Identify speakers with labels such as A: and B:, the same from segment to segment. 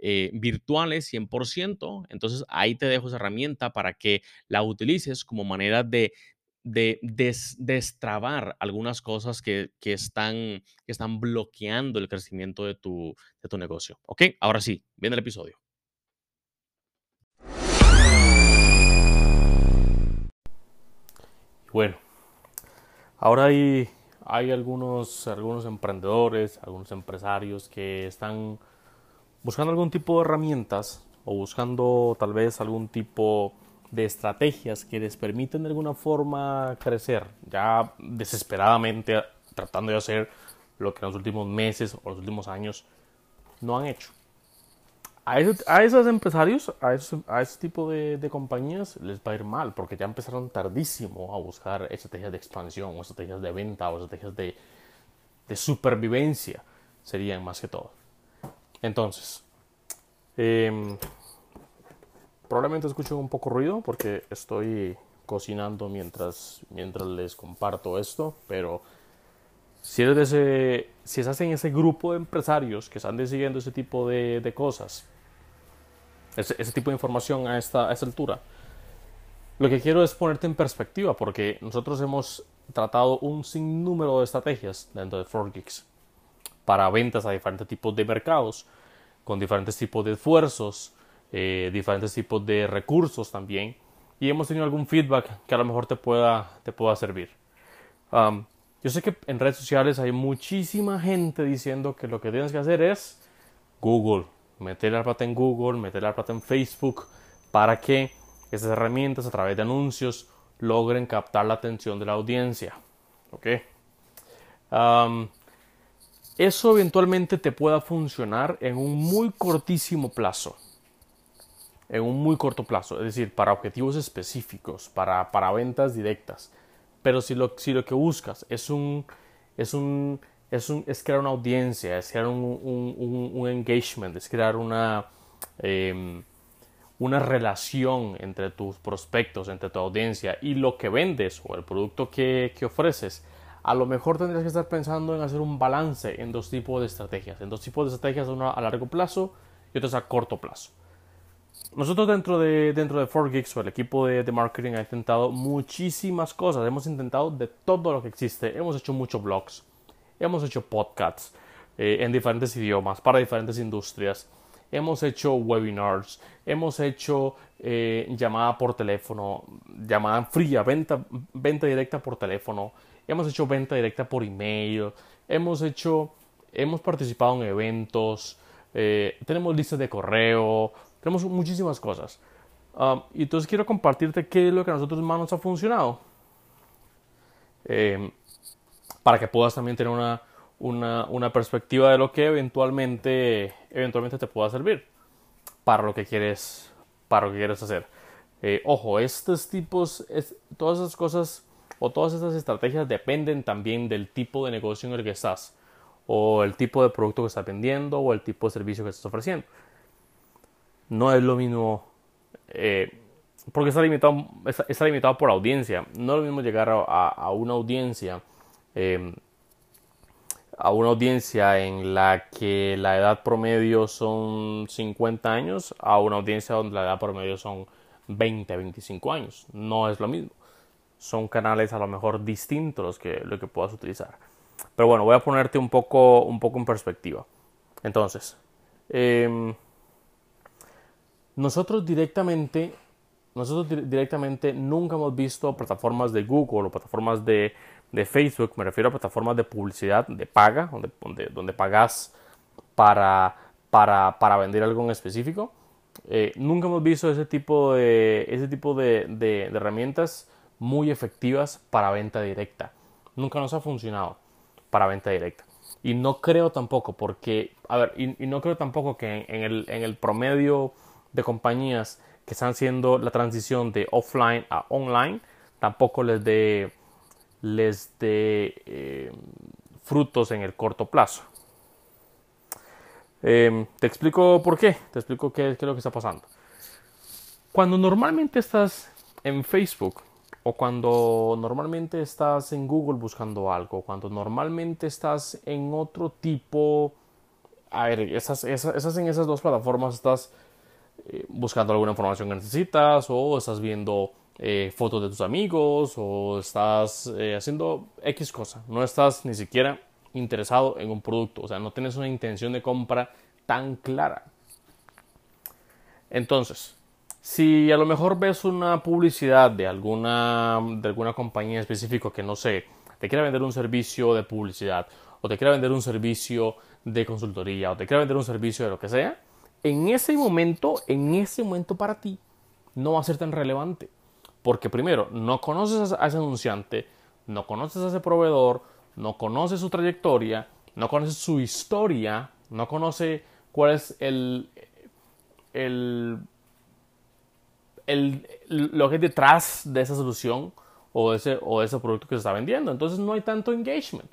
A: eh, virtuales 100%. Entonces ahí te dejo esa herramienta para que la utilices como manera de, de destrabar algunas cosas que, que, están, que están bloqueando el crecimiento de tu, de tu negocio. ¿Ok? Ahora sí, viene el episodio. Bueno, ahora hay, hay algunos, algunos emprendedores, algunos empresarios que están buscando algún tipo de herramientas o buscando tal vez algún tipo de estrategias que les permiten de alguna forma crecer, ya desesperadamente tratando de hacer lo que en los últimos meses o los últimos años no han hecho. A, esos empresarios, a, a ese tipo de, compañías les va a ir mal porque ya empezaron tardísimo a buscar estrategias de expansión o estrategias de venta o estrategias de, de supervivencia, serían más que todo. Entonces, em, probablemente escuchen un poco ruido porque estoy cocinando mientras, mientras les comparto esto, pero si, eres ese, si estás en ese grupo de empresarios que están decidiendo ese tipo de, cosas, ese, tipo de información a esta, a esta altura, lo que quiero es ponerte en perspectiva porque nosotros hemos tratado un sinnúmero de estrategias dentro de 4Geeks para ventas a diferentes tipos de mercados, con diferentes tipos de esfuerzos, eh, diferentes tipos de recursos también. Y hemos tenido algún feedback que a lo mejor te pueda, te pueda servir. Um, yo sé que en redes sociales hay muchísima gente diciendo que lo que tienes que hacer es Google, meter la plata en Google, meter la plata en Facebook, para que esas herramientas a través de anuncios logren captar la atención de la audiencia. ¿Ok? Um, eso eventualmente te pueda funcionar en un muy cortísimo plazo. En un muy corto plazo, es decir, para objetivos específicos, para, para ventas directas. Pero si lo, si lo que buscas es un, es un, es un, es crear una audiencia, es crear un, un, engagement, es crear una, em, una relación entre tus prospectos, entre tu audiencia y lo que vendes o el producto que, que ofreces, a lo mejor tendrías que estar pensando en hacer un balance en dos tipos de estrategias, en dos tipos de estrategias, una a largo plazo y otra a corto plazo. Nosotros dentro de, dentro de 4Geeks o el equipo de, de, marketing ha intentado muchísimas cosas, hemos intentado de todo lo que existe, hemos hecho muchos blogs, hemos hecho podcasts eh, en diferentes idiomas, para diferentes industrias, hemos hecho webinars, hemos hecho eh, llamada por teléfono, llamada fría, venta, venta directa por teléfono, hemos hecho venta directa por email, hemos hecho, hemos participado en eventos, eh, tenemos listas de correo, tenemos muchísimas cosas. Um, y entonces quiero compartirte qué es lo que a nosotros más nos ha funcionado. Em, para que puedas también tener una, una, una, perspectiva de lo que eventualmente, eventualmente te pueda servir para lo que quieres, para lo que quieres hacer. Eh, ojo, estos tipos, todas esas cosas o todas estas estrategias dependen también del tipo de negocio en el que estás, o el tipo de producto que estás vendiendo, o el tipo de servicio que estás ofreciendo. No es lo mismo, eh, porque está limitado, está, limitado por audiencia. No es lo mismo llegar a, una audiencia, em, a una audiencia en la que la edad promedio son 50 años, a una audiencia donde la edad promedio son 20, 25 años. No es lo mismo. Son canales a lo mejor distintos los que, lo que puedas utilizar. Pero bueno, voy a ponerte un poco, un poco en perspectiva. Entonces, em, nosotros directamente, nosotros directamente nunca hemos visto plataformas de Google o plataformas de, de Facebook, me refiero a plataformas de publicidad de paga, donde, donde, pagas para, para, para vender algo en específico eh, nunca hemos visto ese tipo, de, ese tipo de, herramientas muy efectivas para venta directa. Nunca nos ha funcionado para venta directa. Y no creo tampoco, porque, a ver, y, no creo tampoco que en, el, promedio de compañías que están haciendo la transición de offline a online, tampoco les dé les dé eh, frutos en el corto plazo. Em, te explico por qué, te explico qué, es lo que está pasando. Cuando normalmente estás en Facebook o cuando normalmente estás en Google buscando algo, cuando normalmente estás en otro tipo, a ver, esas, en esas dos plataformas estás eh, buscando alguna información que necesitas o estás viendo eh, fotos de tus amigos o estás eh, haciendo X cosa, no estás ni siquiera interesado en un producto, o sea, no tienes una intención de compra tan clara. Entonces, si a lo mejor ves una publicidad de alguna, de alguna compañía específica que no sé, te quiere vender un servicio de publicidad, o te quiere vender un servicio de consultoría, o te quiere vender un servicio de lo que sea, en ese momento, en ese momento para ti, no va a ser tan relevante. Porque primero, no conoces a ese anunciante, no conoces a ese proveedor, no conoce su trayectoria, no conoce su historia, no conoce cuál es el, el, el, lo que hay detrás de esa solución o de, ese, o ese producto que se está vendiendo. Entonces no hay tanto engagement.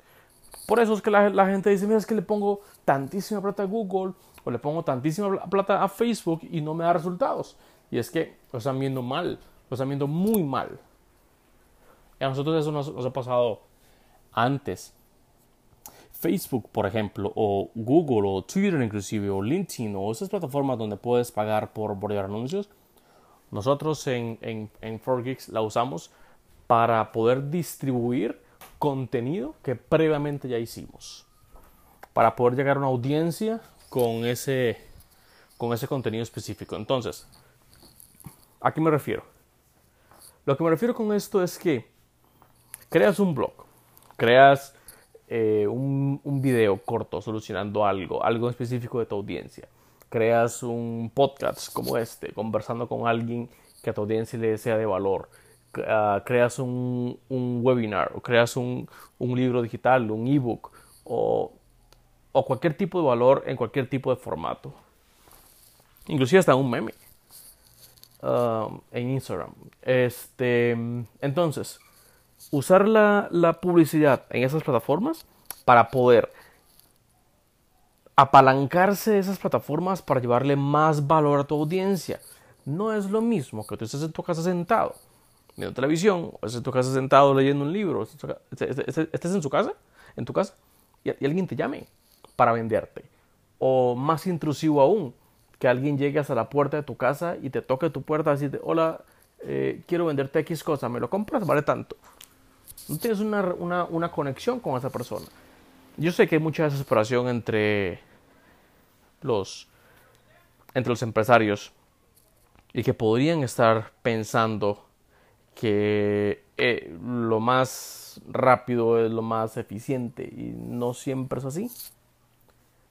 A: Por eso es que la, la, gente dice, mira, es que le pongo tantísima plata a Google o le pongo tantísima plata a Facebook y no me da resultados. Y es que lo están viendo mal, viendo muy mal. Y a nosotros eso nos ha pasado antes. Facebook, por ejemplo, o Google, o Twitter inclusive, o LinkedIn, o esas plataformas donde puedes pagar por, por anuncios, nosotros en, en, en 4Geeks la usamos para poder distribuir contenido que previamente ya hicimos. Para poder llegar a una audiencia con ese, con ese contenido específico. Entonces, ¿a qué me refiero? Lo que me refiero con esto es que creas un blog, creas eh, un, video corto solucionando algo, algo específico de tu audiencia. Creas un podcast como este, conversando con alguien que a tu audiencia le sea de valor. Ah, creas un, webinar o creas un, un libro digital, un ebook o, o cualquier tipo de valor en cualquier tipo de formato. Inclusive hasta un meme ah, en Instagram. Este, entonces, usar la, publicidad en esas plataformas para poder apalancarse de esas plataformas para llevarle más valor a tu audiencia. No es lo mismo que tú estés en tu casa sentado viendo televisión, o estés en tu casa sentado leyendo un libro, estés en su casa, en tu casa, y, alguien te llame para venderte. O más intrusivo aún, que alguien llegue hasta la puerta de tu casa y te toque tu puerta y decirte, hola, eh, quiero venderte X cosa, ¿me lo compras? Vale tanto. No tienes una, conexión con esa persona. Yo sé que hay mucha desesperación entre los, entre los empresarios y que podrían estar pensando que eh, lo más rápido es lo más eficiente y no siempre es así.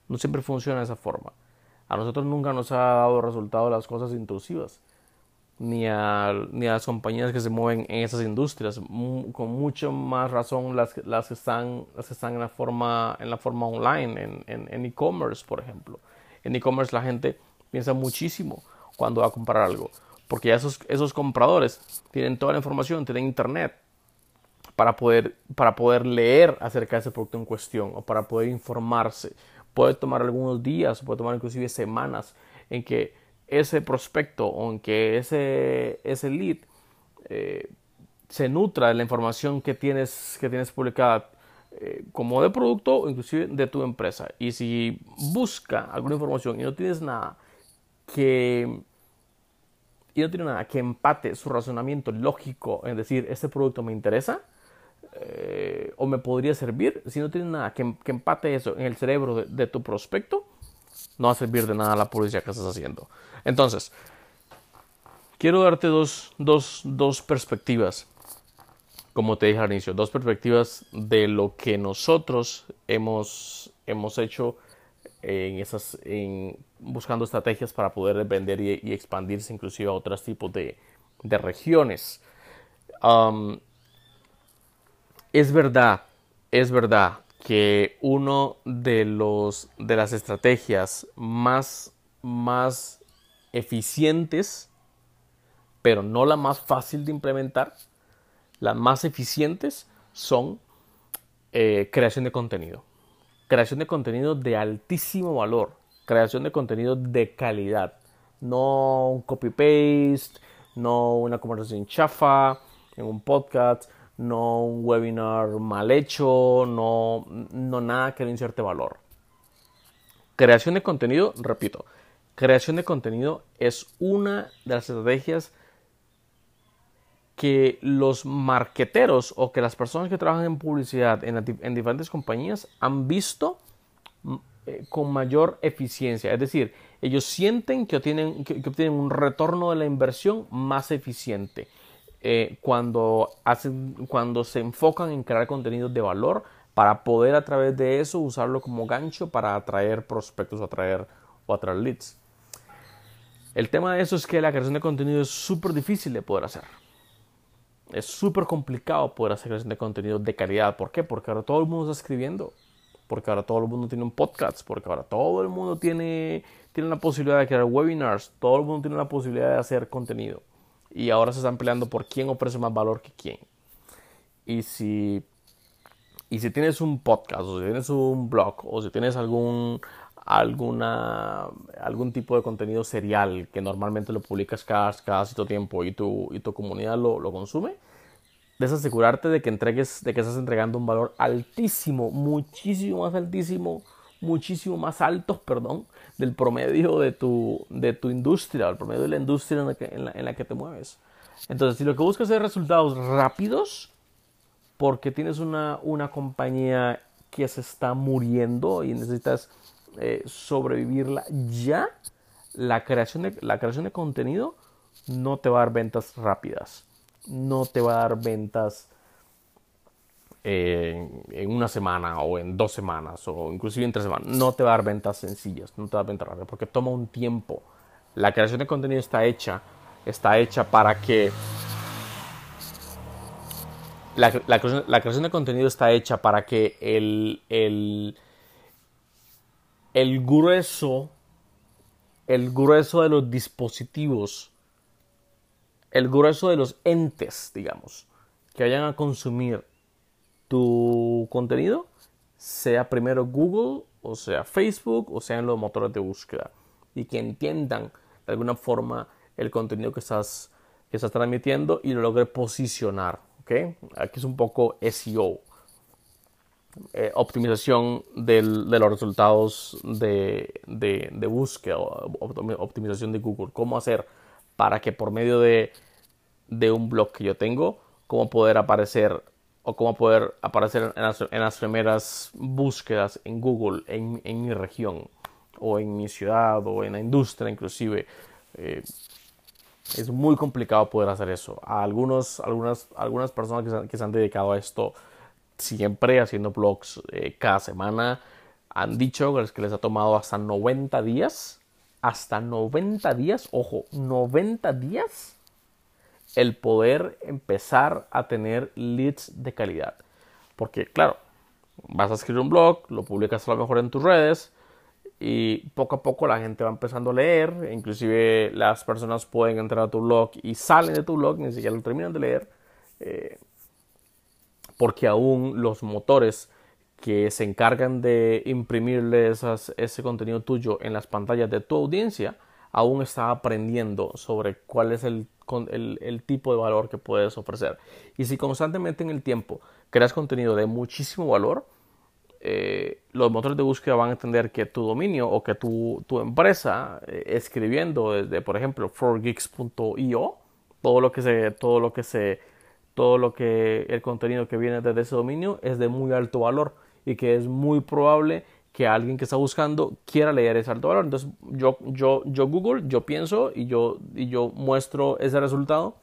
A: No siempre funciona de esa forma. A nosotros nunca nos ha dado resultado las cosas intrusivas. ni a, ni a las compañías que se mueven en esas industrias. con mucho más razón las, las, que están, las están en la forma, en la forma online, en e-commerce, por ejemplo. En e-commerce la gente piensa muchísimo cuando va a comprar algo, porque ya esos, esos compradores tienen toda la información, tienen internet para poder, para poder leer acerca de ese producto en cuestión o para poder informarse. Puede tomar algunos días, puede tomar inclusive semanas en que ese prospecto o en que ese, ese lead eh, se nutra de la información que tienes, que tienes publicada eh, como de producto o inclusive de tu empresa. Y si busca alguna información y no tienes nada que y no tiene nada que empate su razonamiento lógico en decir este producto me interesa eh, o me podría servir, si no tiene nada que, empate eso en el cerebro de, tu prospecto, no va a servir de nada la publicidad que estás haciendo. Entonces, quiero darte dos, dos, dos perspectivas, como te dije al inicio, dos perspectivas de lo que nosotros hemos, hemos hecho en esas, en, buscando estrategias para poder vender y, expandirse inclusive a otros tipos de, de regiones. Es verdad, es verdad que uno de los de las estrategias más más eficientes, pero no la más fácil de implementar. Las más eficientes son eh, creación de contenido. Creación de contenido de altísimo valor. Creación de contenido de calidad. No un copy-paste, no una conversación chafa en un podcast, no un webinar mal hecho, no, no nada que no inserte valor. Creación de contenido, repito, creación de contenido es una de las estrategias que los marqueteros o que las personas que trabajan en publicidad en, diferentes compañías han visto mm, eh, con mayor eficiencia. Es decir, ellos sienten que obtienen, que, obtienen un retorno de la inversión más eficiente eh, cuando, hacen, cuando se enfocan en crear contenidos de valor para poder a través de eso usarlo como gancho para atraer prospectos o atraer, o atraer leads. El tema de eso es que la creación de contenido es súper difícil de poder hacer. Es súper complicado poder hacer creación de contenido de calidad. ¿Por qué? Porque ahora todo el mundo está escribiendo. Porque ahora todo el mundo tiene un podcast. Porque ahora todo el mundo tiene, tiene la posibilidad de crear webinars. Todo el mundo tiene la posibilidad de hacer contenido. Y ahora se están peleando por quién ofrece más valor que quién. Y si, y si tienes un podcast, o si tienes un blog, o si tienes algún, alguna, algún tipo de contenido serial que normalmente lo publicas cada, cada cierto tiempo y tu, y tu comunidad lo, lo consume, debes asegurarte de que entregues, de que estás entregando un valor altísimo, muchísimo más altísimo, muchísimo más alto, perdón, del promedio de tu, de tu industria, el promedio de la industria en la, que, en la que te mueves. Entonces, si lo que buscas es resultados rápidos, porque tienes una, una compañía que se está muriendo y necesitas eh, sobrevivirla ya, la creación, de, la creación de contenido no te va a dar ventas rápidas. No te va a dar ventas en, una semana o en dos semanas o inclusive en tres semanas. No te va a dar ventas sencillas, no te va a dar ventas rápidas porque toma un tiempo. La creación de contenido está hecha, está hecha para que la, creación, de contenido está hecha para que el, el, el grueso, el grueso de los dispositivos, el grueso de los entes, digamos, que vayan a consumir tu contenido, sea primero Google, o sea Facebook, o sea en los motores de búsqueda, y que entiendan de alguna forma el contenido que estás, que estás transmitiendo y lo logre posicionar. ¿okay? Aquí es un poco SEO. Eh, optimización de los resultados de, de, búsqueda, optimización de Google. ¿Cómo hacer para que por medio de, de, un blog que yo tengo, cómo poder aparecer o cómo poder aparecer en las, primeras búsquedas en Google, en, mi región, o en mi ciudad, o en la industria inclusive. Eh, es muy complicado poder hacer eso. A algunos, algunas, algunas personas que se, que se han dedicado a esto siempre haciendo blogs eh, cada semana. Han dicho que les ha tomado hasta 90 días. Hasta 90 días, ojo, 90 días el poder empezar a tener leads de calidad. Porque, claro, vas a escribir un blog, lo publicas a lo mejor en tus redes y poco a poco la gente va empezando a leer, inclusive las personas pueden entrar a tu blog y salen de tu blog, ni siquiera lo terminan de leer, eh, porque aún los motores que se encargan de imprimirle ese contenido tuyo en las pantallas de tu audiencia, aún está aprendiendo sobre cuál es el, el, tipo de valor que puedes ofrecer. Y si constantemente en el tiempo creas contenido de muchísimo valor, eh, los motores de búsqueda van a entender que tu dominio o que tu, tu empresa eh, escribiendo desde, por ejemplo, 4geeks.io, todo lo que se, todo lo que se, todo lo que el contenido que viene desde ese dominio es de muy alto valor y que es muy probable que alguien que está buscando quiera leer ese alto valor. Entonces yo, yo, yo Google, yo pienso y yo, y yo muestro ese resultado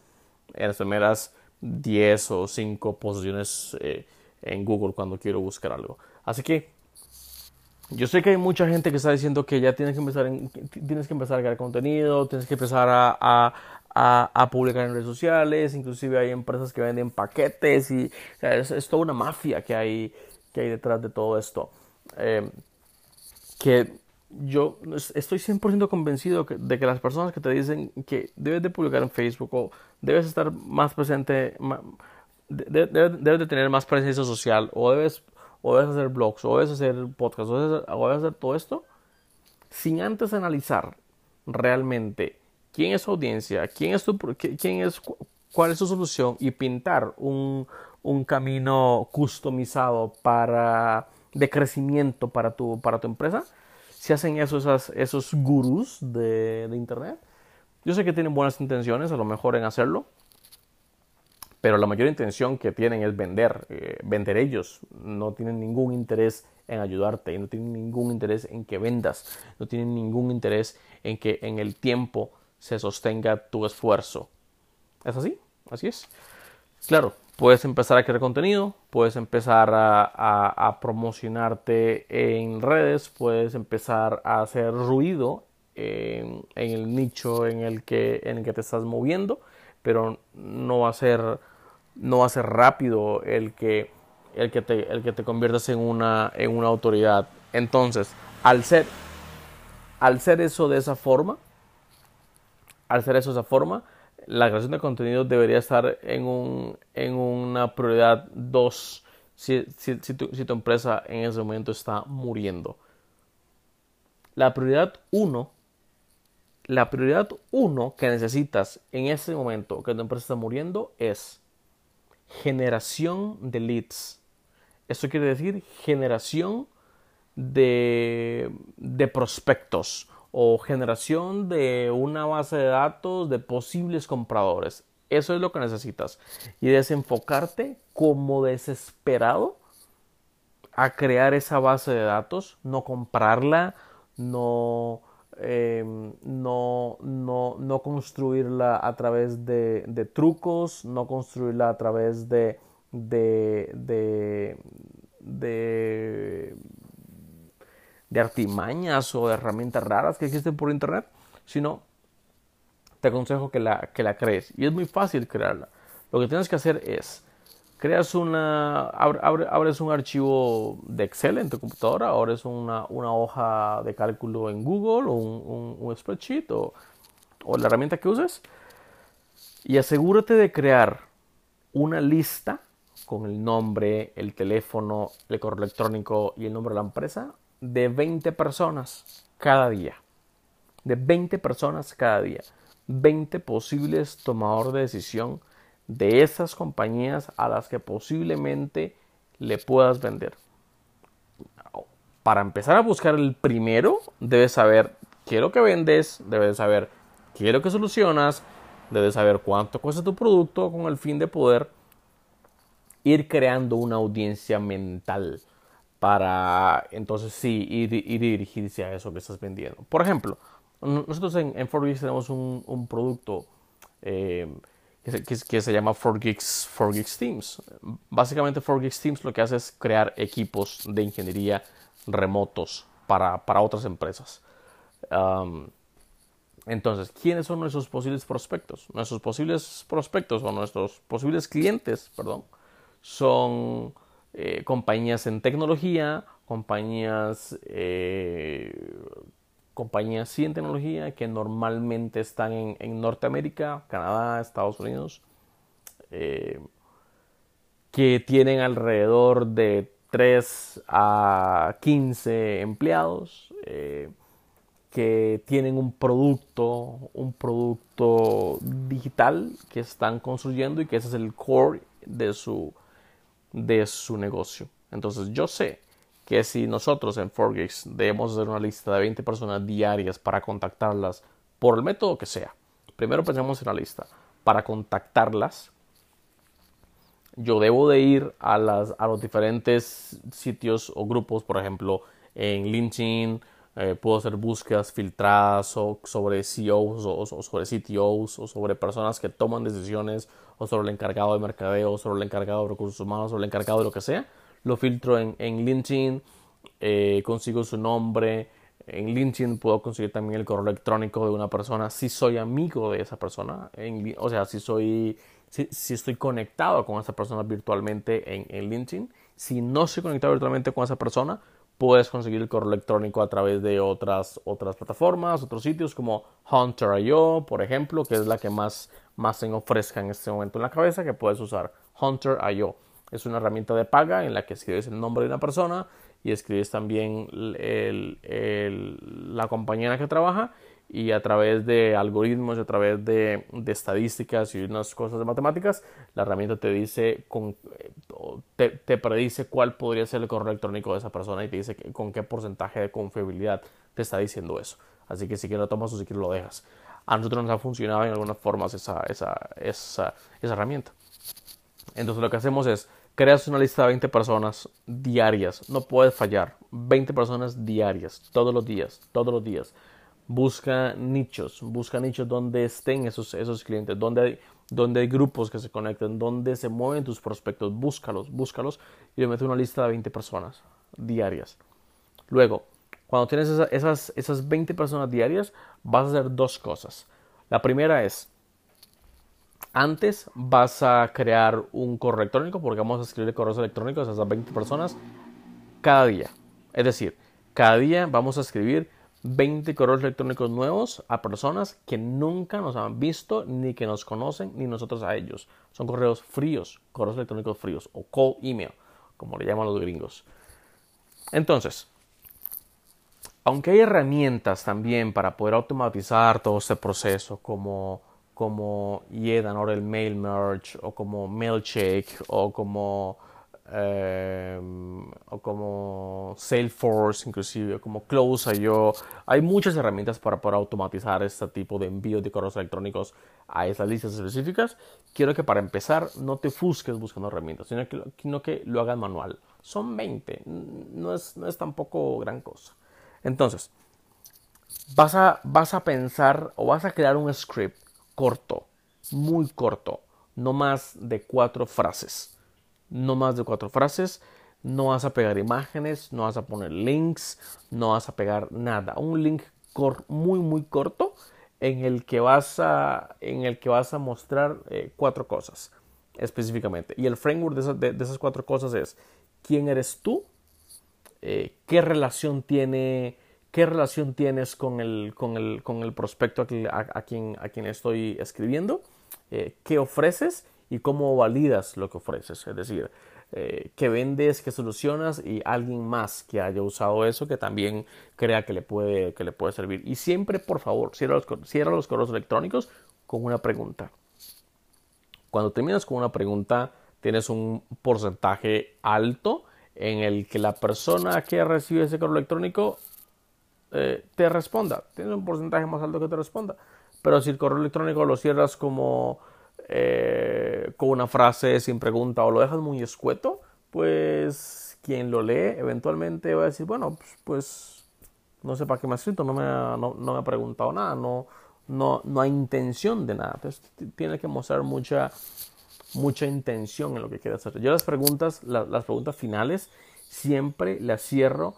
A: en las primeras 10 o 5 posiciones eh, en Google cuando quiero buscar algo. Así que yo sé que hay mucha gente que está diciendo que ya tienes que empezar, tienes que empezar a crear contenido, tienes que empezar a, a, publicar en redes sociales, inclusive hay empresas que venden paquetes y es, toda una mafia que hay, que hay detrás de todo esto. Eh, que yo estoy 100% convencido de que las personas que te dicen que debes de publicar en Facebook o debes estar más presente, debes, de tener más presencia social o debes, o debes hacer blogs o debes hacer podcasts o debes, hacer todo esto sin antes analizar realmente quién es su audiencia, quién es tu, quién es, cuál es su solución y pintar un, un camino customizado para de crecimiento para tu, para tu empresa, si hacen eso esos gurús de, de, Internet, yo sé que tienen buenas intenciones, a lo mejor en hacerlo, pero la mayor intención que tienen es vender, eh, vender ellos, no tienen ningún interés en ayudarte, no tienen ningún interés en que vendas, no tienen ningún interés en que en el tiempo se sostenga tu esfuerzo. ¿Es así? Así es. Claro, puedes empezar a crear contenido, puedes empezar a, promocionarte en redes, puedes empezar a hacer ruido en, el nicho en el, que, en el que te estás moviendo, pero no va a ser, no va a ser rápido el que, el que, te, el que te conviertas en una, en una autoridad. Entonces, al ser, al ser eso de esa forma, al ser eso de esa forma, la creación de contenido debería estar en, un, en una prioridad 2 si, si, tu, si, tu, empresa en ese momento está muriendo. La prioridad 1, la prioridad 1 que necesitas en ese momento que tu empresa está muriendo es generación de leads. Esto quiere decir generación de, de prospectos o generación de una base de datos de posibles compradores. Eso es lo que necesitas. Y desenfocarte como desesperado a crear esa base de datos, no comprarla, no, em, no, no, no, construirla a través de, trucos, no construirla a través de de artimañas o de herramientas raras que existen por internet, sino te aconsejo que la, que la crees. Y es muy fácil crearla. Lo que tienes que hacer es, creas una, abres un archivo de Excel en tu computadora, abres una, una hoja de cálculo en Google o un, spreadsheet o la herramienta que uses y asegúrate de crear una lista con el nombre, el teléfono, el correo electrónico y el nombre de la empresa de 20 personas cada día. De 20 personas cada día. 20 posibles tomadores de decisión de esas compañías a las que posiblemente le puedas vender. Para empezar a buscar el primero, debes saber qué es lo que vendes, debes saber qué es lo que solucionas, debes saber cuánto cuesta tu producto con el fin de poder ir creando una audiencia mental para entonces sí ir, y dirigirse a eso que estás vendiendo. Por ejemplo, nosotros en, en tenemos un, un producto eh, que, se, llama 4Geeks, 4Geeks Teams. Básicamente 4Geeks Teams lo que hace es crear equipos de ingeniería remotos para, para otras empresas. Entonces, ¿quiénes son nuestros posibles prospectos? Nuestros posibles prospectos o nuestros posibles clientes, perdón, son eh, compañías en tecnología, compañías, eh, compañías sí en tecnología que normalmente están en, Norteamérica, Canadá, Estados Unidos, eh, que tienen alrededor de 3 a 15 empleados que tienen un producto, un producto digital que están construyendo y que ese es el core de su, de su negocio. Entonces yo sé que si nosotros en Forgex debemos hacer una lista de 20 personas diarias para contactarlas por el método que sea, primero pensemos en la lista. Para contactarlas, yo debo de ir a, las, a los diferentes sitios o grupos, por ejemplo, en LinkedIn, eh, puedo hacer búsquedas filtradas sobre CEOs o, sobre CTOs o sobre personas que toman decisiones o sobre el encargado de mercadeo, o sobre el encargado de recursos humanos, sobre el encargado de lo que sea. Lo filtro en, en LinkedIn, eh, consigo su nombre. En LinkedIn puedo conseguir también el correo electrónico de una persona si soy amigo de esa persona. o sea, si, soy, si, estoy conectado con esa persona virtualmente en, en LinkedIn. Si no estoy conectado virtualmente con esa persona, puedes conseguir el correo electrónico a través de otras, otras plataformas, otros sitios como Hunter.io, por ejemplo, que es la que más, más se ofrezca en este momento en la cabeza, que puedes usar Hunter.io. Es una herramienta de paga en la que escribes el nombre de una persona y escribes también la compañía en la que trabaja y a través de algoritmos, a través de, estadísticas y unas cosas de matemáticas, la herramienta te dice, te, predice cuál podría ser el correo electrónico de esa persona y te dice con qué porcentaje de confiabilidad te está diciendo eso. Así que si quieres lo tomas o si quieres lo dejas. A nosotros nos ha funcionado en algunas formas esa, esa herramienta. Entonces lo que hacemos es, creas una lista de 20 personas diarias, no puedes fallar, 20 personas diarias, todos los días, todos los días busca nichos, busca nichos donde estén esos, esos clientes, donde hay, donde hay grupos que se conecten, donde se mueven tus prospectos, búscalos, búscalos y le metes una lista de 20 personas diarias. Luego, cuando tienes esas, esas 20 personas diarias, vas a hacer dos cosas. La primera es, antes vas a crear un correo electrónico, porque vamos a escribir correos electrónicos a esas 20 personas cada día. Es decir, cada día vamos a escribir 20 correos electrónicos nuevos a personas que nunca nos han visto, ni que nos conocen, ni nosotros a ellos. Son correos fríos, correos electrónicos fríos, o cold email, como le llaman los gringos. Entonces, aunque hay herramientas también para poder automatizar todo este proceso, como, como Yedan o el Mail Merge, o como Mailshake, o como Em, o como Salesforce, inclusive, como Close.io. Hay muchas herramientas para poder automatizar este tipo de envío de correos electrónicos a esas listas específicas. Quiero que para empezar no te fusques buscando herramientas, sino que, sino que lo hagas manual. Son 20, no es, no es tampoco gran cosa. Entonces, vas a, vas a pensar o vas a crear un script corto, muy corto, no más de cuatro frases no más de cuatro frases, no vas a pegar imágenes, no vas a poner links, no vas a pegar nada. Un link muy muy corto en el que vas a, en el que vas a mostrar eh, cuatro cosas específicamente. Y el framework de esas, cuatro cosas es quién eres tú, eh, qué relación tiene qué relación tienes con el, con el, con el prospecto a, quien, a quien estoy escribiendo, eh, qué ofreces y cómo validas lo que ofreces. Es decir, eh, que vendes, que solucionas y alguien más que haya usado eso que también crea que le puede, que le puede servir. Y siempre, por favor, cierra los, cierra los correos electrónicos con una pregunta. Cuando terminas con una pregunta, tienes un porcentaje alto en el que la persona que recibe ese correo electrónico eh, te responda. Tienes un porcentaje más alto que te responda. Pero si el correo electrónico lo cierras como eh, con una frase sin pregunta o lo dejas muy escueto, pues quien lo lee eventualmente va a decir, bueno, pues, pues no sé para qué me ha escrito, no me ha, no, me ha preguntado nada, no, no, no hay intención de nada. Entonces tiene que mostrar mucha, mucha intención en lo que quiere hacer. Yo las preguntas, las preguntas finales, siempre las cierro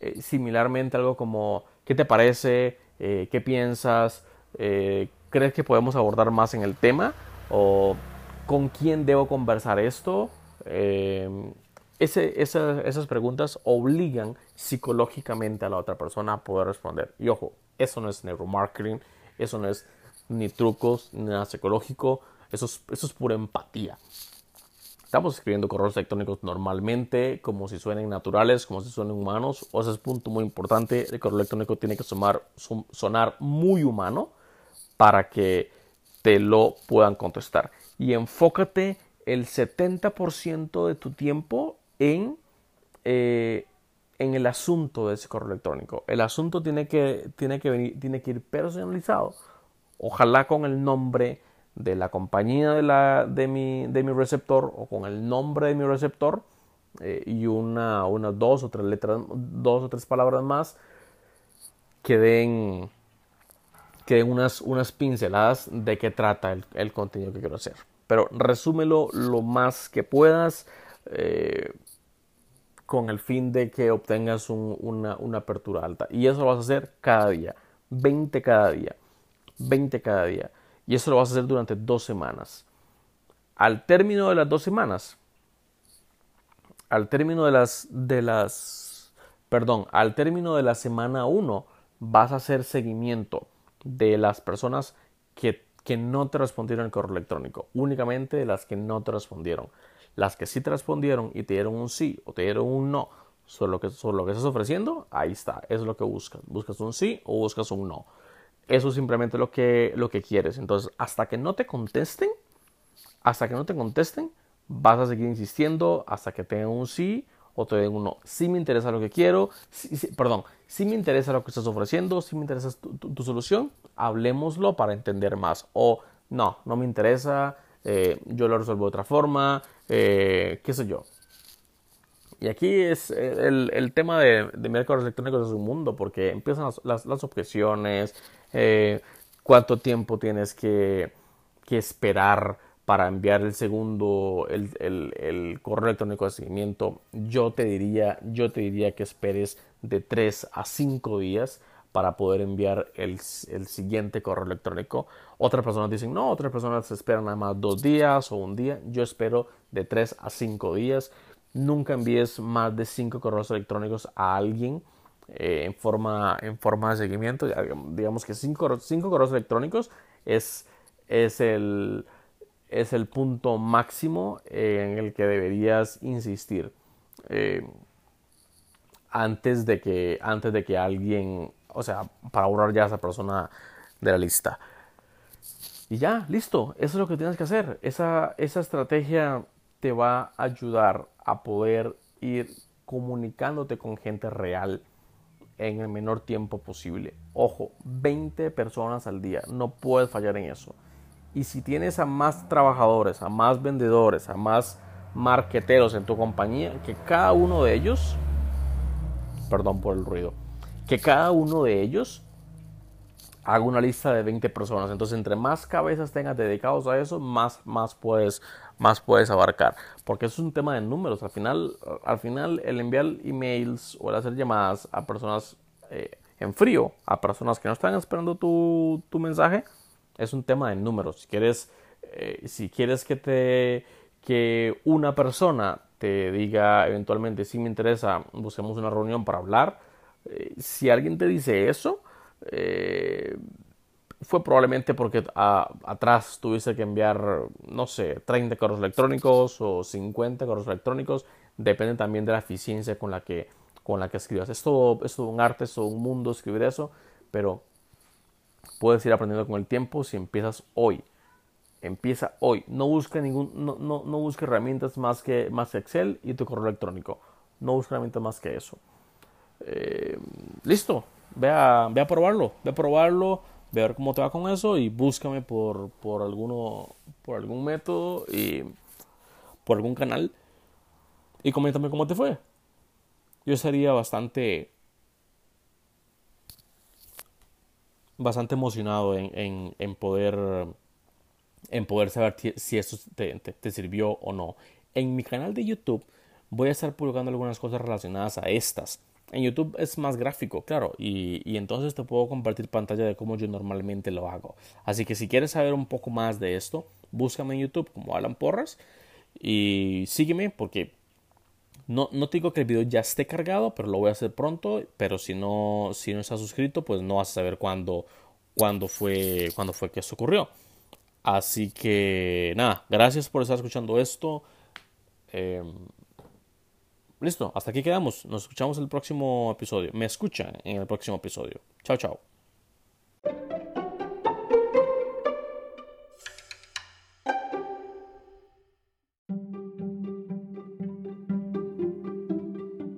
A: eh, similarmente algo como, ¿qué te parece? Eh, ¿Qué piensas? ¿Crees que podemos abordar más en el tema? ¿O con quién debo conversar esto? Eh, esas preguntas obligan psicológicamente a la otra persona a poder responder. Y ojo, eso no es neuromarketing, eso no es ni trucos, ni nada psicológico, eso es, eso es pura empatía. Estamos escribiendo correos electrónicos normalmente, como si suenen naturales, como si suenen humanos. O ese es punto muy importante. El correo electrónico tiene que sonar muy humano para que te lo puedan contestar. Y enfócate el 70% de tu tiempo en, eh, en el asunto de ese correo electrónico. El asunto tiene que, tiene que, tiene que ir personalizado, ojalá con el nombre de la compañía de, la, de, mi, de mi receptor o con el nombre de mi receptor eh, y una, una, dos o tres letras, dos o tres palabras más que den, que unas, unas pinceladas de qué trata el, el, contenido que quiero hacer. Pero resúmelo lo más que puedas. Eh, con el fin de que obtengas una, apertura alta. Y eso lo vas a hacer cada día, 20 cada día, 20 cada día. Y eso lo vas a hacer durante dos semanas. Al término de las dos semanas, al término de las, de las, perdón, al término de la semana 1, vas a hacer seguimiento de las personas que, que no te respondieron el correo electrónico, únicamente de las que no te respondieron. Las que sí te respondieron y te dieron un sí o te dieron un no sobre lo que, sobre lo que estás ofreciendo, ahí está, eso es lo que buscas. Buscas un sí o buscas un no. Eso es simplemente lo que, lo que quieres. Entonces, hasta que no te contesten, hasta que no te contesten, vas a seguir insistiendo hasta que tengan un sí o te den un no. Si me interesa lo que quiero, perdón, si me interesa lo que estás ofreciendo, si me interesa tu, solución, hablemoslo para entender más. O no, no me interesa, eh, yo lo resuelvo de otra forma, eh, qué sé yo. Y aquí es eh, el, tema de, mercados electrónicos es un mundo, porque empiezan las, objeciones, cuánto tiempo tienes que, esperar para enviar el segundo, el, el, el, correo electrónico de seguimiento. Yo te diría, yo te diría que esperes de 3 a 5 días para poder enviar el, el, siguiente correo electrónico. Otras personas dicen, no, otras personas esperan nada más dos días o un día. Yo espero de tres a cinco días. Nunca envíes más de cinco correos electrónicos a alguien eh, en, forma, en forma de seguimiento. Digamos que cinco, cinco correos electrónicos es, es, el, es el punto máximo en el que deberías insistir. Eh, antes de que antes de que alguien o sea, para borrar ya a esa persona de la lista. Y ya, listo, eso es lo que tienes que hacer. Esa, esa estrategia te va a ayudar a poder ir comunicándote con gente real en el menor tiempo posible. Ojo, 20 personas al día, no puedes fallar en eso. Y si tienes a más trabajadores, a más vendedores, a más marqueteros en tu compañía, que cada uno de ellos, perdón por el ruido, que cada uno de ellos haga una lista de 20 personas. Entonces, entre más cabezas tengas dedicados a eso, más, más, puedes, más puedes abarcar. Porque eso es un tema de números. Al final, al final el enviar emails o el hacer llamadas a personas eh, en frío, a personas que no están esperando tu, tu mensaje, es un tema de números. Si quieres, eh, si quieres que, te, que una persona te diga eventualmente si me interesa, busquemos una reunión para hablar, eh, si alguien te dice eso, eh, fue probablemente porque atrás tuviste que enviar, no sé, 30 correos electrónicos o 50 correos electrónicos. Depende también de la eficiencia con la que, con la que escribas. Es es todo un arte, es todo un mundo escribir eso, pero puedes ir aprendiendo con el tiempo si empiezas hoy. Empieza hoy. No busque ningún, no, no, no herramientas más que más Excel y tu correo electrónico. No busque herramientas más que eso. Eh, listo, ve a, probarlo, ve a probarlo, ve a ver cómo te va con eso y búscame por, por, alguno, por algún método y por algún canal y coméntame cómo te fue. Yo sería bastante bastante emocionado en, en, poder en poder saber si esto te, te, sirvió o no. En mi canal de YouTube voy a estar publicando algunas cosas relacionadas a estas En YouTube es más gráfico, claro, y, y, entonces te puedo compartir pantalla de cómo yo normalmente lo hago. Así que si quieres saber un poco más de esto, búscame en YouTube como Alan Porras y sígueme porque no, no digo que el video ya esté cargado, pero lo voy a hacer pronto. Pero si no, si no estás suscrito, pues no vas a saber cuándo, cuándo, fue, cuándo fue que esto ocurrió. Así que nada, gracias por estar escuchando esto. Em, listo, hasta aquí quedamos. Nos escuchamos en el próximo episodio. Me escuchan en el próximo episodio. Chao, chao.